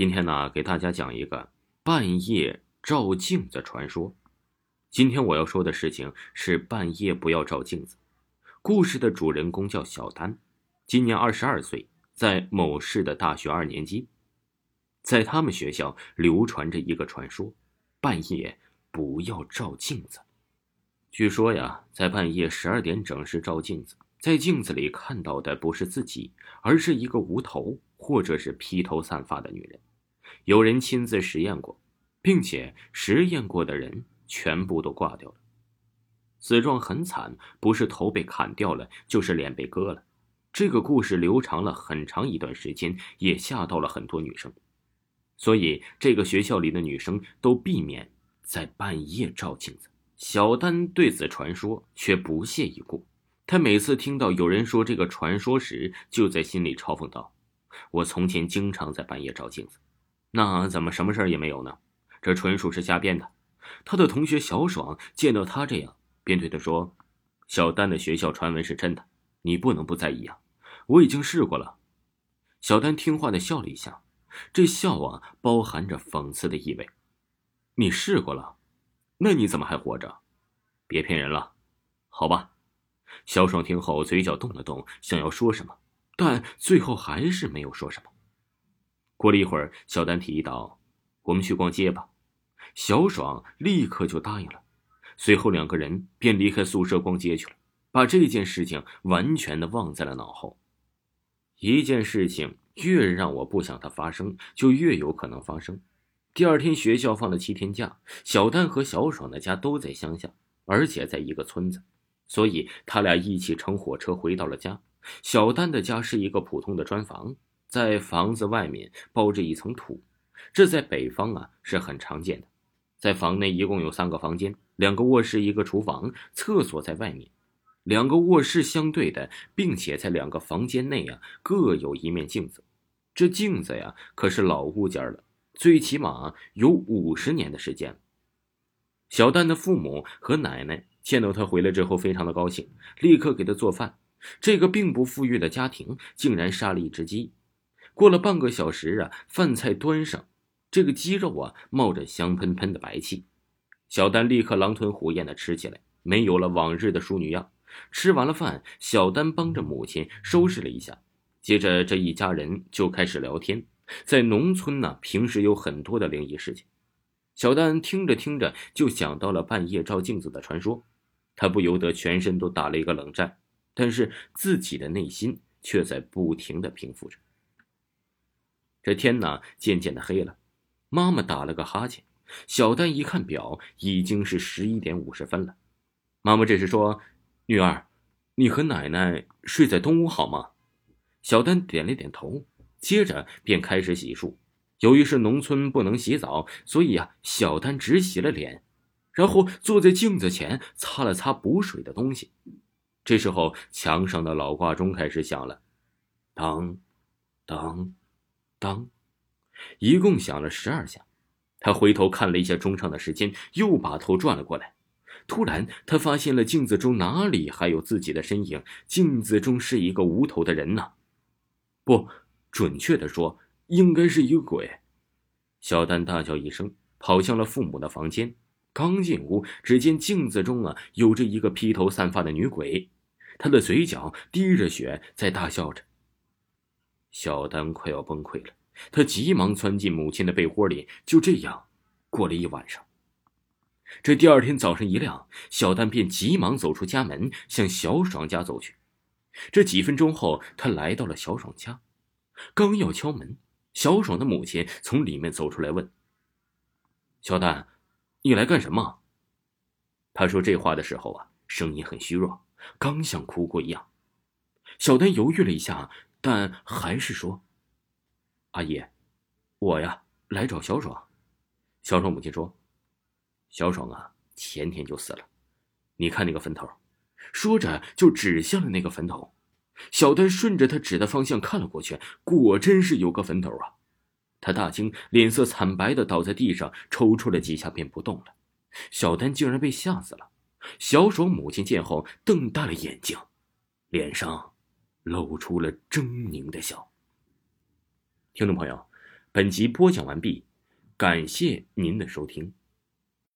今天呢，给大家讲一个半夜照镜子传说。今天我要说的事情是半夜不要照镜子。故事的主人公叫小丹，今年二十二岁，在某市的大学二年级。在他们学校流传着一个传说：半夜不要照镜子。据说呀，在半夜十二点整时照镜子，在镜子里看到的不是自己，而是一个无头或者是披头散发的女人。有人亲自实验过，并且实验过的人全部都挂掉了，死状很惨，不是头被砍掉了，就是脸被割了。这个故事流传了很长一段时间，也吓到了很多女生，所以这个学校里的女生都避免在半夜照镜子。小丹对此传说却不屑一顾，他每次听到有人说这个传说时，就在心里嘲讽道：“我从前经常在半夜照镜子。”那怎么什么事儿也没有呢？这纯属是瞎编的。他的同学小爽见到他这样，便对他说：“小丹的学校传闻是真的，你不能不在意啊！我已经试过了。”小丹听话的笑了一下，这笑啊包含着讽刺的意味。“你试过了？那你怎么还活着？别骗人了，好吧？”小爽听后嘴角动了动，想要说什么，但最后还是没有说什么。过了一会儿，小丹提议道：“我们去逛街吧。”小爽立刻就答应了。随后两个人便离开宿舍逛街去了，把这件事情完全的忘在了脑后。一件事情越让我不想它发生，就越有可能发生。第二天学校放了七天假，小丹和小爽的家都在乡下，而且在一个村子，所以他俩一起乘火车回到了家。小丹的家是一个普通的砖房。在房子外面包着一层土，这在北方啊是很常见的。在房内一共有三个房间，两个卧室，一个厨房，厕所在外面，两个卧室相对的，并且在两个房间内啊各有一面镜子。这镜子呀可是老物件了，最起码有五十年的时间。小丹的父母和奶奶见到他回来之后，非常的高兴，立刻给他做饭。这个并不富裕的家庭竟然杀了一只鸡。过了半个小时啊，饭菜端上，这个鸡肉啊冒着香喷喷的白气，小丹立刻狼吞虎咽的吃起来，没有了往日的淑女样。吃完了饭，小丹帮着母亲收拾了一下，接着这一家人就开始聊天。在农村呢，平时有很多的灵异事情，小丹听着听着就想到了半夜照镜子的传说，他不由得全身都打了一个冷战，但是自己的内心却在不停的平复着。这天呢，渐渐的黑了，妈妈打了个哈欠。小丹一看表，已经是十一点五十分了。妈妈这时说：“女儿，你和奶奶睡在东屋好吗？”小丹点了点头，接着便开始洗漱。由于是农村不能洗澡，所以啊，小丹只洗了脸，然后坐在镜子前擦了擦补水的东西。这时候，墙上的老挂钟开始响了，当，当。当，一共响了十二下。他回头看了一下钟上的时间，又把头转了过来。突然，他发现了镜子中哪里还有自己的身影？镜子中是一个无头的人呢？不，准确的说，应该是一个鬼。小丹大叫一声，跑向了父母的房间。刚进屋，只见镜子中啊，有着一个披头散发的女鬼，她的嘴角滴着血，在大笑着。小丹快要崩溃了，他急忙钻进母亲的被窝里，就这样过了一晚上。这第二天早上一亮，小丹便急忙走出家门，向小爽家走去。这几分钟后，他来到了小爽家，刚要敲门，小爽的母亲从里面走出来问：“小丹，你来干什么？”他说这话的时候啊，声音很虚弱，刚像哭过一样。小丹犹豫了一下。但还是说：“阿姨，我呀来找小爽。”小爽母亲说：“小爽啊，前天就死了。你看那个坟头。”说着就指向了那个坟头。小丹顺着他指的方向看了过去，果真是有个坟头啊！他大惊，脸色惨白的倒在地上，抽搐了几下便不动了。小丹竟然被吓死了。小爽母亲见后瞪大了眼睛，脸上。露出了狰狞的笑。听众朋友，本集播讲完毕，感谢您的收听。